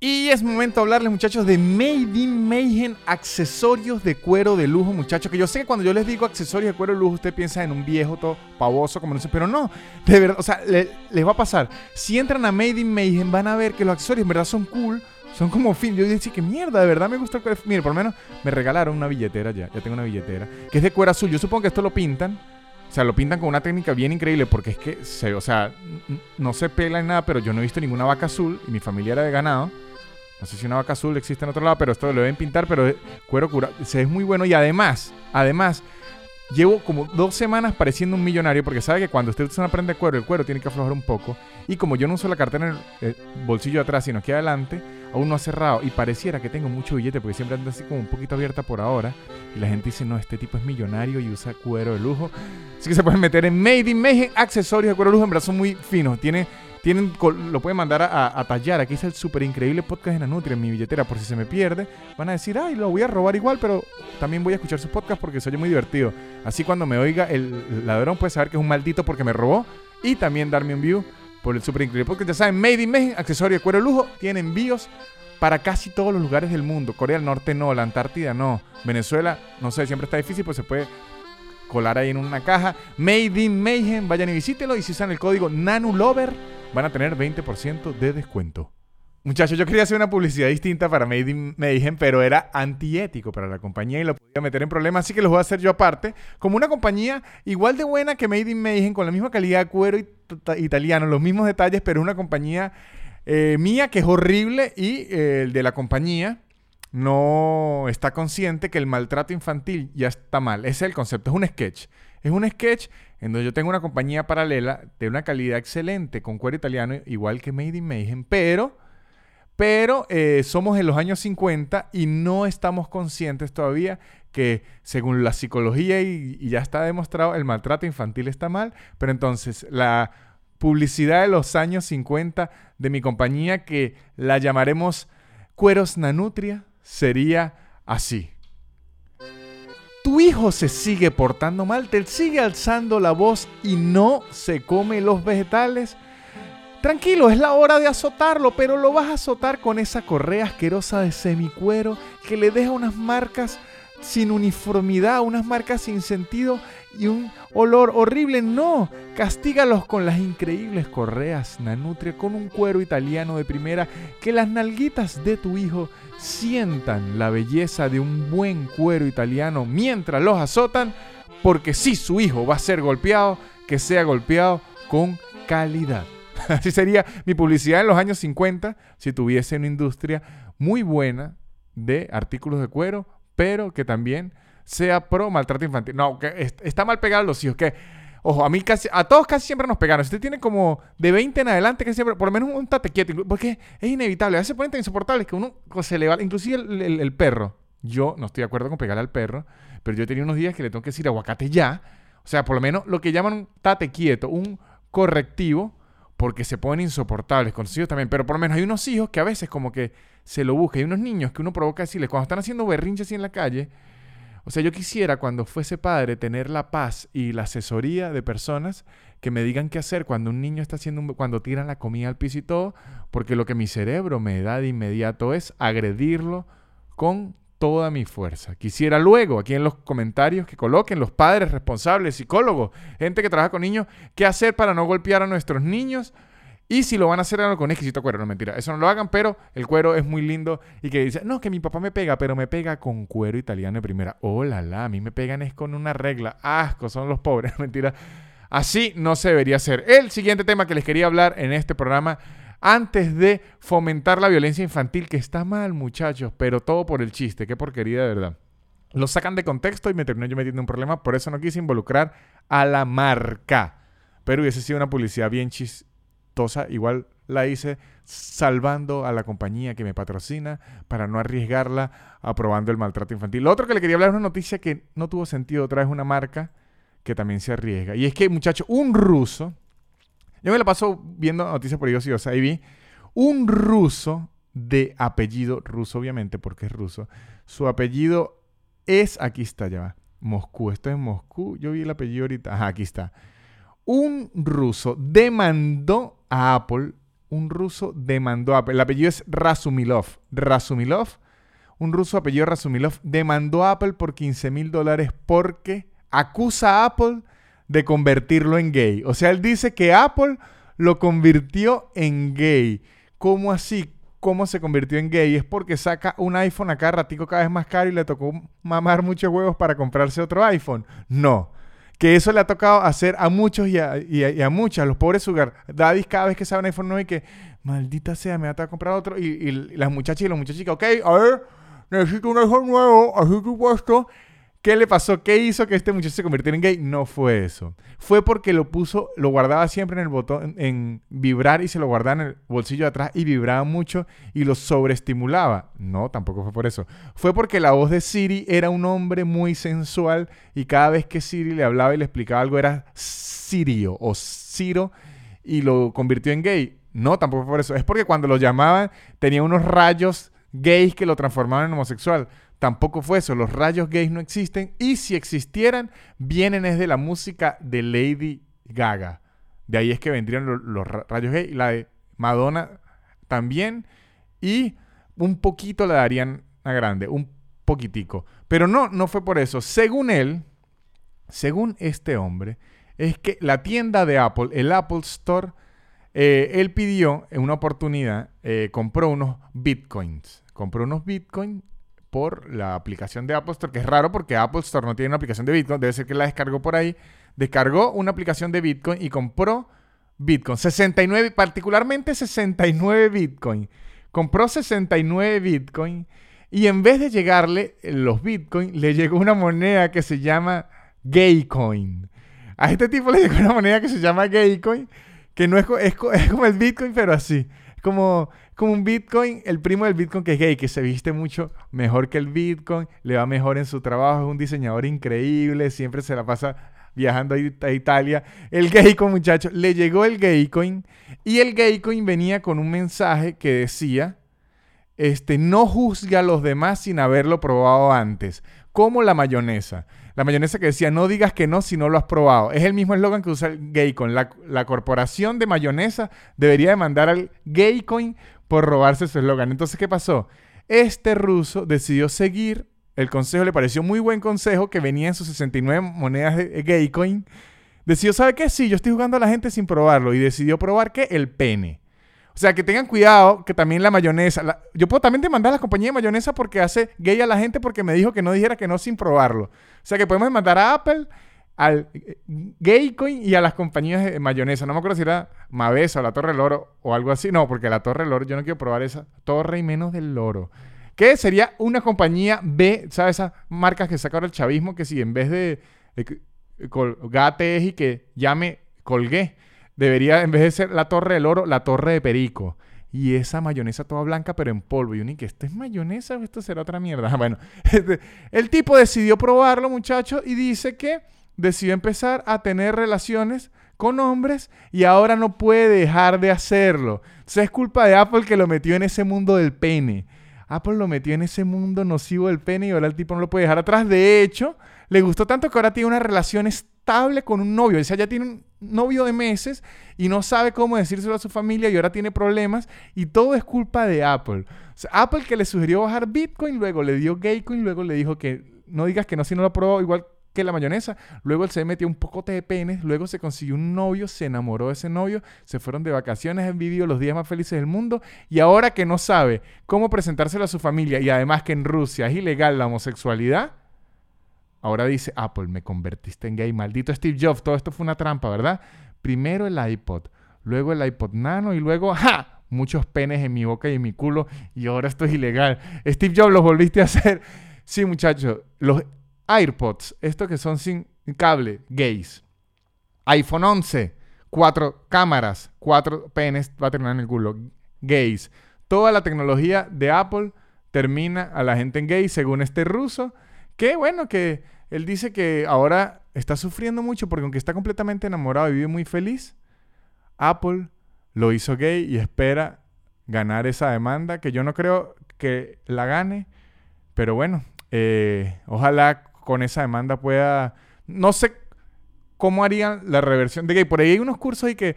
Y es momento de hablarles, muchachos, de Made in Mayhem, accesorios de cuero de lujo, muchachos. Que yo sé que cuando yo les digo accesorios de cuero de lujo, usted piensa en un viejo todo pavoso, como no sé, pero no, de verdad, o sea, le- les va a pasar. Si entran a Made in Mayhem, van a ver que los accesorios en verdad son cool, son como fin. Yo decía que mierda, de verdad me gusta el cuero. Mire, por lo menos me regalaron una billetera ya, ya tengo una billetera, que es de cuero azul. Yo supongo que esto lo pintan. O sea, lo pintan con una técnica bien increíble porque es que, se, o sea, no se pela en nada, pero yo no he visto ninguna vaca azul y mi familia era de ganado. No sé si una vaca azul existe en otro lado, pero esto lo deben pintar, pero es cuero curado. Se es muy bueno y además, además, llevo como dos semanas pareciendo un millonario porque sabe que cuando usted usa una prenda de cuero, el cuero tiene que aflojar un poco. Y como yo no uso la cartera en el eh, bolsillo de atrás, sino aquí adelante, aún no ha cerrado. Y pareciera que tengo mucho billete porque siempre anda así como un poquito abierta por ahora. Y la gente dice, no, este tipo es millonario y usa cuero de lujo. Así que se pueden meter en Made in Mayhem, accesorios de cuero de lujo, en son muy finos. Tiene, tienen, lo pueden mandar a, a- tallar. Aquí está el súper increíble podcast de Nanutria en mi billetera por si se me pierde. Van a decir, ay, lo voy a robar igual, pero también voy a escuchar su podcast porque se oye muy divertido. Así cuando me oiga el ladrón puede saber que es un maldito porque me robó y también darme un view por el super increíble porque ya saben, Made in Mexico, accesorio de cuero lujo, tiene envíos para casi todos los lugares del mundo. Corea del Norte no, la Antártida no, Venezuela, no sé, siempre está difícil, pues se puede colar ahí en una caja. Made in Mayhem, vayan y visítelo y si usan el código NANULOVER van a tener 20% de descuento. Muchachos, yo quería hacer una publicidad distinta para Made in Mayhem, pero era antiético para la compañía y lo podía meter en problemas, así que lo voy a hacer yo aparte, como una compañía igual de buena que Made in Mayhem, con la misma calidad de cuero italiano, los mismos detalles, pero una compañía eh, mía que es horrible y eh, el de la compañía no está consciente que el maltrato infantil ya está mal. Ese es el concepto, es un sketch. Es un sketch en donde yo tengo una compañía paralela de una calidad excelente con cuero italiano, igual que Made in Mayhem, pero pero eh, somos en los años 50 y no estamos conscientes todavía que según la psicología y, ya está demostrado, el maltrato infantil está mal. Pero entonces la publicidad de los años 50 de mi compañía, que la llamaremos Cueros Nanutria, sería así. Tu hijo se sigue portando mal, te sigue alzando la voz y no se come los vegetales. Tranquilo, es la hora de azotarlo, pero lo vas a azotar con esa correa asquerosa de semicuero que le deja unas marcas sin uniformidad, unas marcas sin sentido y un olor horrible. No, castígalos con las increíbles correas Nanutria, con un cuero italiano de primera, que las nalguitas de tu hijo sientan la belleza de un buen cuero italiano mientras los azotan, porque si su hijo va a ser golpeado, que sea golpeado con calidad. Así sería mi publicidad en los años 50 si tuviese una industria muy buena de artículos de cuero, pero que también sea pro maltrato infantil. No, que está mal pegar a los hijos. Que, ojo, a mí casi, a todos casi siempre nos pegaron. Usted tiene como de 20 en adelante, que siempre, por lo menos un tate quieto, porque es inevitable. A veces se ponen insoportables que uno se le va, inclusive el, perro. Yo no estoy de acuerdo con pegarle al perro, pero yo he tenido unos días que le tengo que decir aguacate ya. O sea, por lo menos lo que llaman un tate quieto, un correctivo porque se ponen insoportables con sus hijos también. Pero por lo menos hay unos hijos que a veces como que se lo buscan. Hay unos niños que uno provoca decirles, cuando están haciendo berrinches así en la calle, o sea, yo quisiera cuando fuese padre tener la paz y la asesoría de personas que me digan qué hacer cuando un niño está haciendo, cuando tiran la comida al piso y todo, porque lo que mi cerebro me da de inmediato es agredirlo con toda mi fuerza. Quisiera luego, aquí en los comentarios, que coloquen los padres responsables, psicólogos, gente que trabaja con niños, qué hacer para no golpear a nuestros niños. Y si lo van a hacer, con exquisito cuero. No, mentira. Eso no lo hagan, pero el cuero es muy lindo. Y que dice, no, que mi papá me pega, pero me pega con cuero italiano de primera. Oh, la, la. A mí me pegan es con una regla. Asco, son los pobres. mentira. Así no se debería hacer. El siguiente tema que les quería hablar en este programa antes de fomentar la violencia infantil, que está mal, muchachos, pero todo por el chiste, qué porquería de verdad. Lo sacan de contexto y me terminó yo metiendo un problema, por eso no quise involucrar a la marca. Pero hubiese sido una publicidad bien chistosa, igual la hice salvando a la compañía que me patrocina para no arriesgarla aprobando el maltrato infantil. Lo otro que le quería hablar es una noticia que no tuvo sentido, otra vez una marca que también se arriesga. Y es que, muchachos, un ruso yo me la paso viendo noticias por ellos y o vi un ruso de apellido ruso, obviamente, porque es ruso. Su apellido es, aquí está, ya va. Moscú, esto es Moscú. Yo vi el apellido ahorita. Ajá, aquí está. Un ruso demandó a Apple. Un ruso demandó a Apple. El apellido es Rasumilov. Rasumilov. Un ruso apellido Rasumilov demandó a Apple por 15 mil dólares porque acusa a Apple de convertirlo en gay. O sea, él dice que Apple lo convirtió en gay. ¿Cómo así? ¿Cómo se convirtió en gay? Es porque saca un iPhone a ratico cada vez más caro y le tocó mamar muchos huevos para comprarse otro iPhone. No. Que eso le ha tocado hacer a muchos y a, a, muchas, los pobres sugar daddies cada vez que saben iPhone nuevo y que, maldita sea, me va a comprar otro. Y, las muchachas y los muchachos, ok, a ver, necesito un iPhone nuevo, así que puesto ¿Qué le pasó? ¿Qué hizo que este muchacho se convirtiera en gay? No fue eso. Fue porque lo puso, lo guardaba siempre en el botón, en vibrar y se lo guardaba en el bolsillo de atrás y vibraba mucho y lo sobreestimulaba. No, tampoco fue por eso. Fue porque la voz de Siri era un hombre muy sensual y cada vez que Siri le hablaba y le explicaba algo era Sirio o Ciro y lo convirtió en gay. No, tampoco fue por eso. Es porque cuando lo llamaban tenía unos rayos gays que lo transformaban en homosexual. Tampoco fue eso, los rayos gays no existen y si existieran, vienen es de la música de Lady Gaga. De ahí es que vendrían los, rayos gay. La de Madonna también. Y un poquito la darían a grande, un poquitico. Pero no, no fue por eso. Según él, según este hombre, es que la tienda de Apple, el Apple Store, eh, él pidió en una oportunidad, eh, compró unos bitcoins. Compró unos bitcoins por la aplicación de Apple Store, que es raro porque Apple Store no tiene una aplicación de Bitcoin, debe ser que la descargó por ahí. Descargó una aplicación de Bitcoin y compró Bitcoin. 69, particularmente 69 Bitcoin. Compró 69 Bitcoin y en vez de llegarle los Bitcoin, le llegó una moneda que se llama Gaycoin. A este tipo le llegó una moneda que se llama Gaycoin, que no es, es, es como el Bitcoin, pero así. Es como, como un Bitcoin, el primo del Bitcoin que es gay, que se viste mucho mejor que el Bitcoin, le va mejor en su trabajo, es un diseñador increíble, siempre se la pasa viajando a Italia. El Gaycoin, muchachos, le llegó el Gaycoin y el Gaycoin venía con un mensaje que decía, este, no juzgue a los demás sin haberlo probado antes, como la mayonesa. La mayonesa que decía, no digas que no si no lo has probado. Es el mismo eslogan que usa el Gaycoin. La, la corporación de mayonesa debería demandar al Gaycoin por robarse su eslogan. Entonces, ¿qué pasó? Este ruso decidió seguir el consejo, le pareció muy buen consejo que venía en sus 69 monedas de Gaycoin. Decidió, ¿sabe qué? Sí, yo estoy jugando a la gente sin probarlo. Y decidió probar que el pene. O sea, que tengan cuidado, que también la mayonesa. yo puedo también demandar a la compañía de mayonesa porque hace gay a la gente porque me dijo que no dijera que no sin probarlo. O sea, que podemos demandar a Apple, al eh, Gaycoin y a las compañías de mayonesa. No me acuerdo si era Mavesa o la Torre del Oro o algo así. No, porque la Torre del Oro, yo no quiero probar esa torre y menos del oro. Que sería una compañía B, ¿sabes? Esas marcas que saca ahora el chavismo, que si en vez de, Colgate es y que llame Colgué Debería, en vez de ser la torre del oro, la torre de perico. Y esa mayonesa toda blanca, pero en polvo. Y uno, que ¿esto es mayonesa o esto será otra mierda? Bueno, el tipo decidió probarlo, muchachos, y dice que decidió empezar a tener relaciones con hombres y ahora no puede dejar de hacerlo. Entonces es culpa de Apple que lo metió en ese mundo del pene. Apple lo metió en ese mundo nocivo del pene y ahora el tipo no lo puede dejar atrás. De hecho, le gustó tanto que ahora tiene una relación estable con un novio. O sea, ya tiene un novio de meses y no sabe cómo decírselo a su familia y ahora tiene problemas y todo es culpa de Apple. Apple que le sugirió bajar Bitcoin, luego le dio Gaycoin, luego le dijo que no digas que no si no lo probó, igual que la mayonesa. Luego él se metió un pocote de penes, luego se consiguió un novio, se enamoró de ese novio, se fueron de vacaciones en vídeo los días más felices del mundo y ahora que no sabe cómo presentárselo a su familia y además que en Rusia es ilegal la homosexualidad, ahora dice Apple, me convertiste en gay, maldito Steve Jobs, todo esto fue una trampa, ¿verdad? Primero el iPod, luego el iPod Nano y luego, ¡ja! Muchos penes en mi boca y en mi culo y ahora esto es ilegal. Steve Jobs, los volviste a hacer. Sí, muchachos, los AirPods, estos que son sin cable, gays. iPhone 11, cuatro cámaras, cuatro penes, va a terminar en el culo, gays. Toda la tecnología de Apple termina a la gente en gay, según este ruso, que bueno, que él dice que ahora está sufriendo mucho porque aunque está completamente enamorado y vive muy feliz, Apple lo hizo gay y espera ganar esa demanda, que yo no creo que la gane, pero bueno, eh, ojalá con esa demanda pueda... No sé cómo harían la reversión de gay. Por ahí hay unos cursos y que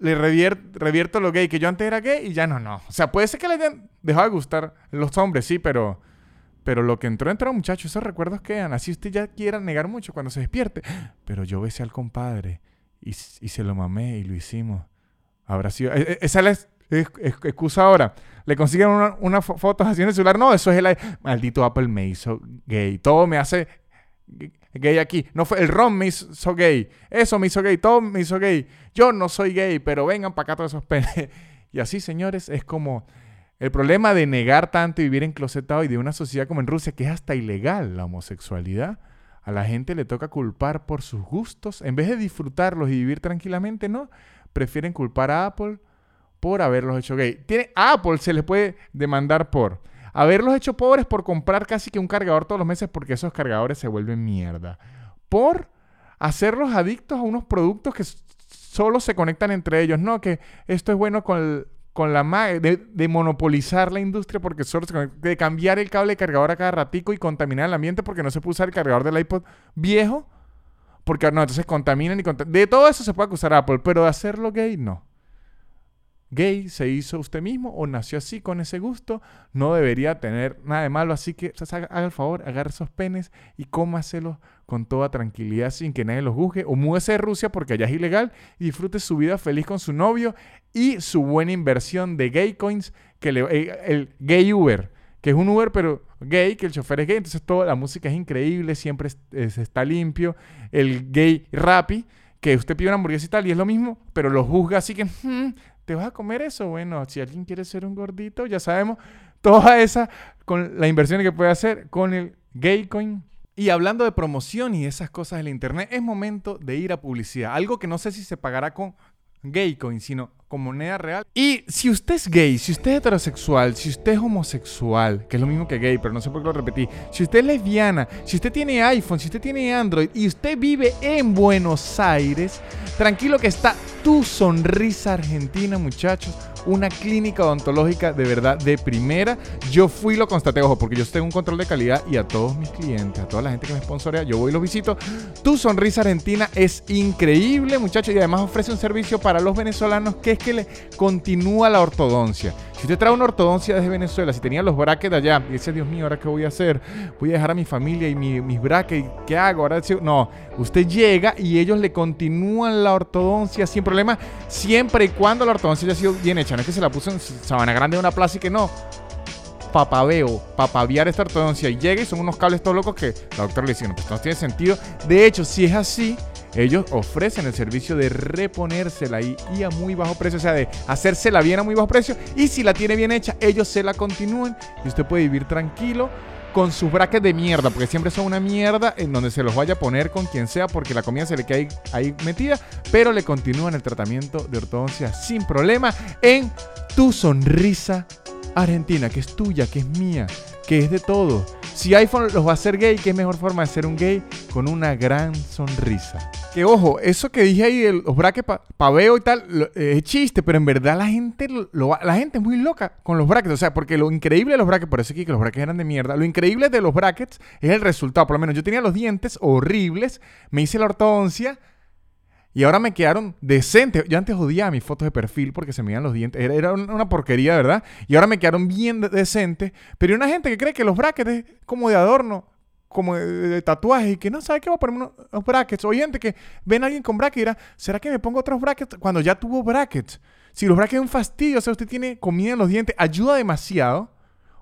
le revierto lo gay, que yo antes era gay y ya no, no. O sea, puede ser que le hayan dejado de gustar los hombres, sí, pero... Pero lo que entró, entró, muchachos. Esos recuerdos quedan. Así usted ya quiera negar mucho cuando se despierte. Pero yo besé al compadre y, y se lo mamé y lo hicimos. Habrá sido... E, e, esa es excusa ahora. Le consiguen una, una foto así en el celular. No, eso es el... Maldito Apple me hizo gay. Todo me hace gay aquí. No fue el ROM me hizo gay. Eso me hizo gay. Todo me hizo gay. Yo no soy gay, pero vengan para acá todos esos penes. Y así, señores, es como el problema de negar tanto y vivir enclosetado y de una sociedad como en Rusia, que es hasta ilegal la homosexualidad. A la gente le toca culpar por sus gustos. En vez de disfrutarlos y vivir tranquilamente, no. Prefieren culpar a Apple por haberlos hecho gay. Tiene, Apple se le puede demandar por haberlos hecho pobres por comprar casi que un cargador todos los meses porque esos cargadores se vuelven mierda. Por hacerlos adictos a unos productos que solo se conectan entre ellos. No, que esto es bueno con, con la de, de, monopolizar la industria porque solo se de cambiar el cable de cargador a cada ratico y contaminar el ambiente porque no se puede usar el cargador del iPod viejo porque no, entonces contaminan y contaminan. De todo eso se puede acusar a Apple, pero de hacerlo gay, no. Gay se hizo usted mismo o nació así con ese gusto, no debería tener nada de malo, así que haga, el favor, agarre esos penes y cómaselos con toda tranquilidad sin que nadie los juzgue o múdese de Rusia porque allá es ilegal y disfrute su vida feliz con su novio y su buena inversión de gay coins que le, eh, el gay Uber que es un Uber pero gay, que el chofer es gay, entonces toda la música es increíble, siempre está limpio. El gay Rappi, que usted pide una hamburguesa y tal, y es lo mismo, pero lo juzga así que, hmm, ¿te vas a comer eso? Bueno, si alguien quiere ser un gordito, ya sabemos, toda esa, con la inversión que puede hacer con el gay coin. Y hablando de promoción y esas cosas del internet, es momento de ir a publicidad. Algo que no sé si se pagará con Gaycoin, sino con moneda real. Y si usted es gay, si usted es heterosexual, si usted es homosexual, que es lo mismo que gay, pero no sé por qué lo repetí, si usted es lesbiana, si usted tiene iPhone, si usted tiene Android y usted vive en Buenos Aires, tranquilo que está tu sonrisa argentina, muchachos una clínica odontológica de verdad de primera. Yo fui lo constaté, ojo, porque yo tengo un control de calidad y a todos mis clientes, a toda la gente que me sponsorea, yo voy y los visito. Tu sonrisa argentina es increíble, muchachos, y además ofrece un servicio para los venezolanos que que le continúa la ortodoncia. Si usted trae una ortodoncia desde Venezuela, si tenía los brackets allá, y dice, Dios mío, ¿ahora qué voy a hacer? Voy a dejar a mi familia y mis brackets, ¿qué hago? Ahora no, usted llega y ellos le continúan la ortodoncia sin problema, siempre y cuando la ortodoncia haya sido bien hecha. No es que se la puso en Sabana Grande de una plaza y que no papaveo, papaviar esta ortodoncia y llega y son unos cables todos locos que la doctora le dice, no, pues no tiene sentido. De hecho, si es así, ellos ofrecen el servicio de reponérsela y, y, a muy bajo precio, o sea, de hacérsela bien a muy bajo precio. Y si la tiene bien hecha, ellos se la continúen y usted puede vivir tranquilo con sus brackets de mierda, porque siempre son una mierda en donde se los vaya a poner con quien sea, porque la comida se le queda ahí, ahí metida, pero le continúan el tratamiento de ortodoncia sin problema en tu sonrisa argentina, que es tuya, que es mía, que es de todo. Si iPhone los va a hacer gay, ¿qué mejor forma de ser un gay? Con una gran sonrisa. Que ojo, eso que dije ahí de los brackets paveo y tal, eh, es chiste, pero en verdad la gente, la gente es muy loca con los brackets. O sea, porque lo increíble de los brackets, por eso aquí que los brackets eran de mierda, lo increíble de los brackets es el resultado. Por lo menos yo tenía los dientes horribles, me hice la ortodoncia y ahora me quedaron decentes. Yo antes odiaba mis fotos de perfil porque se me iban los dientes. Era, una porquería, ¿verdad? Y ahora me quedaron bien decentes. Pero hay una gente que cree que los brackets es como de adorno, como de, tatuaje y que no sabe qué va a poner unos, brackets. O hay gente que ven a alguien con brackets y dirá, ¿será que me pongo otros brackets cuando ya tuvo brackets? Si los brackets es un fastidio, o sea, usted tiene comida en los dientes, ayuda demasiado.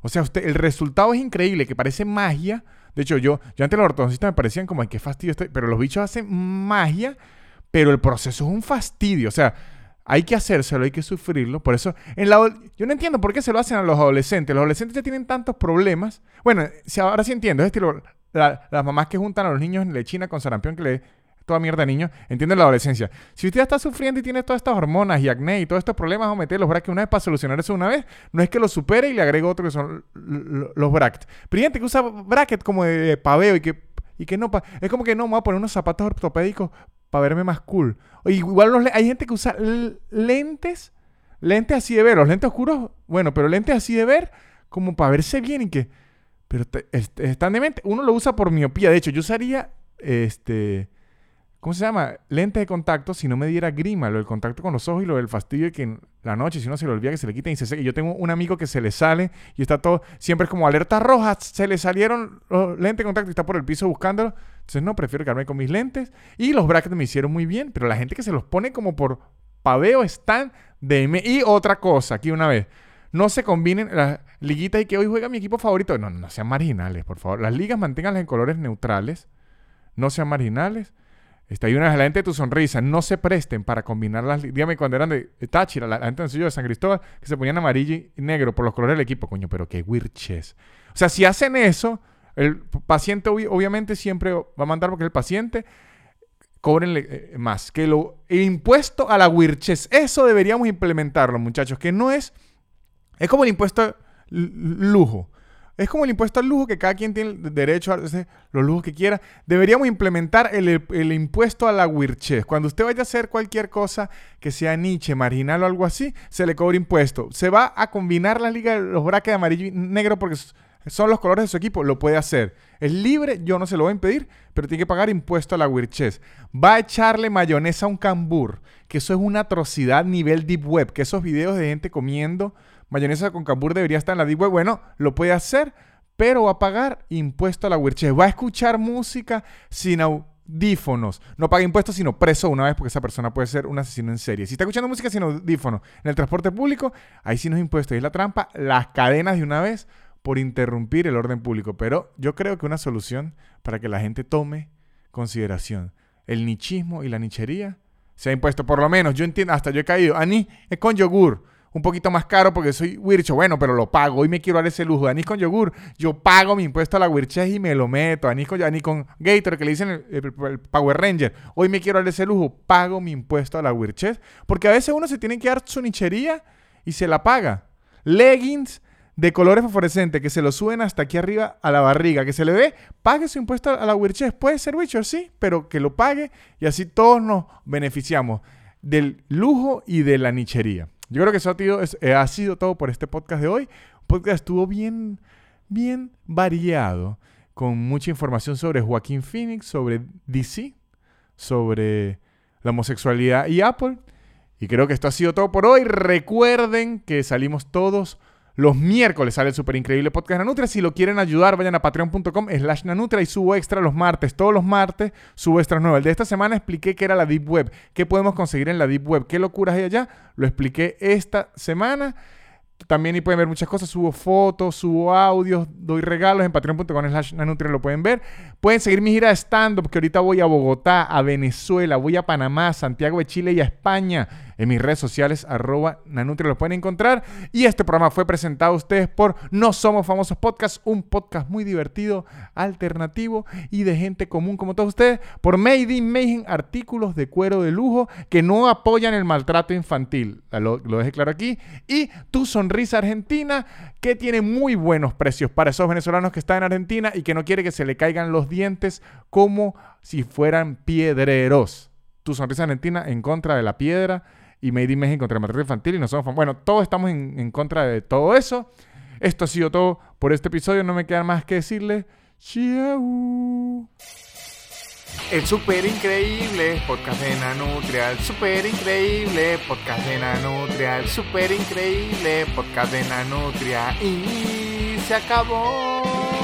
O sea, usted, el resultado es increíble, que parece magia. De hecho, yo, yo antes los ortodoncistas me parecían como, ay, qué fastidio estoy. Pero los bichos hacen magia pero el proceso es un fastidio. O sea, hay que hacérselo, hay que sufrirlo. Por eso, en la, yo no entiendo por qué se lo hacen a los adolescentes. Los adolescentes ya tienen tantos problemas. Bueno, si ahora sí entiendo, es estilo, las mamás que juntan a los niños en lechina con sarampión que le toda mierda a niños, entienden la adolescencia. Si usted está sufriendo y tiene todas estas hormonas y acné y todos estos problemas, a meter los brackets una vez para solucionar eso una vez. No es que lo supere y le agregue otro que son los brackets. Pero gente que usa brackets como de paveo y que, y que no... Es como que no, me voy a poner unos zapatos ortopédicos para verme más cool. igual hay gente que usa lentes, lentes así de ver, los lentes oscuros, bueno, pero lentes así de ver como para verse bien y que, pero están de mente. Uno lo usa por miopía. De hecho, yo usaría este ¿Cómo se llama? Lente de contacto si no me diera grima, lo del contacto con los ojos y lo del fastidio que en la noche, si uno se le olvida que se le quiten y se seque. Yo tengo un amigo que se le sale y está todo, siempre es como alerta roja, se le salieron los lentes de contacto y está por el piso buscándolo. Entonces no, prefiero quedarme con mis lentes. Y los brackets me hicieron muy bien, pero la gente que se los pone como por paveo están de... Y otra cosa, aquí una vez. No se combinen las liguitas y que hoy juega mi equipo favorito. No, no sean marginales, por favor. Las ligas manténganlas en colores neutrales. No sean marginales. Está ahí una la gente de tu sonrisa. No se presten para combinar las. Dígame cuando eran de Táchira, la, gente de San Cristóbal, que se ponían amarillo y negro por los colores del equipo. Coño, pero qué wirches. O sea, si hacen eso, el paciente obviamente siempre va a mandar porque el paciente cobrenle eh, más. Que lo el impuesto a la wirches, eso deberíamos implementarlo, muchachos. Que no es. Es como el impuesto lujo. Es como el impuesto al lujo, que cada quien tiene el derecho a hacer los lujos que quiera. Deberíamos implementar el, impuesto a la wirchez. Cuando usted vaya a hacer cualquier cosa que sea niche, marginal o algo así, se le cobra impuesto. Se va a combinar la liga, los brackets de amarillo y negro porque son los colores de su equipo, lo puede hacer. Es libre, yo no se lo voy a impedir, pero tiene que pagar impuesto a la Wirches. Va a echarle mayonesa a un cambur, que eso es una atrocidad nivel deep web, que esos videos de gente comiendo mayonesa con cambur debería estar en la deep web. Bueno, lo puede hacer, pero va a pagar impuesto a la Wirches. Va a escuchar música sin audífonos. No paga impuestos, sino preso una vez porque esa persona puede ser un asesino en serie. Si está escuchando música sin audífonos en el transporte público, ahí sí no es impuesto. Y es la trampa, las cadenas de una vez por interrumpir el orden público. Pero yo creo que una solución para que la gente tome consideración el nichismo y la nichería se ha impuesto. Por lo menos, yo entiendo, hasta yo he caído. Anís es con yogur un poquito más caro porque soy Wircho. Bueno, pero lo pago. Hoy me quiero dar ese lujo. Anís con yogur. Yo pago mi impuesto a la Wirches y me lo meto. Anís con, anís con Gator, que le dicen el, Power Ranger. Hoy me quiero dar ese lujo. Pago mi impuesto a la Wirches. Porque a veces uno se tiene que dar su nichería y se la paga. Leggings de colores fosforescentes que se lo suben hasta aquí arriba a la barriga, que se le ve, pague su impuesto a la Wirches. Puede ser Witcher, sí, pero que lo pague y así todos nos beneficiamos del lujo y de la nichería. Yo creo que eso ha sido, eh, ha sido todo por este podcast de hoy. Un podcast estuvo bien, bien variado, con mucha información sobre Joaquín Phoenix, sobre DC, sobre la homosexualidad y Apple. Y creo que esto ha sido todo por hoy. Recuerden que salimos todos los miércoles sale el súper increíble podcast Nanutria. Si lo quieren ayudar, vayan a patreon.com slash Nanutria y subo extra los martes. Todos los martes subo extras nuevos. El de esta semana expliqué qué era la Deep Web, qué podemos conseguir en la Deep Web, qué locuras hay allá. Lo expliqué esta semana. También ahí pueden ver muchas cosas. Subo fotos, subo audios, doy regalos en patreon.com slash nanutria, lo pueden ver. Pueden seguir mi gira de stand-up, que ahorita voy a Bogotá, a Venezuela, voy a Panamá, Santiago de Chile y a España en mis redes sociales, arroba Nanutria, lo pueden encontrar. Y este programa fue presentado a ustedes por No Somos Famosos Podcast, un podcast muy divertido, alternativo y de gente común como todos ustedes, por Made in Mayhem, artículos de cuero de lujo que no apoyan el maltrato infantil. Lo, lo dejé claro aquí. Y Tu Sonrisa Argentina, que tiene muy buenos precios para esos venezolanos que están en Argentina y que no quiere que se le caigan los dientes como si fueran piedreros. Tu Sonrisa Argentina en contra de la piedra y Made in México contra el maltrato infantil y no somos Bueno, todos estamos en, contra de todo eso. Esto ha sido todo por este episodio. No me queda más que decirle chau. El super increíble podcast de Nanutria, super increíble podcast de Nanutria, super increíble podcast de Nanutria y se acabó.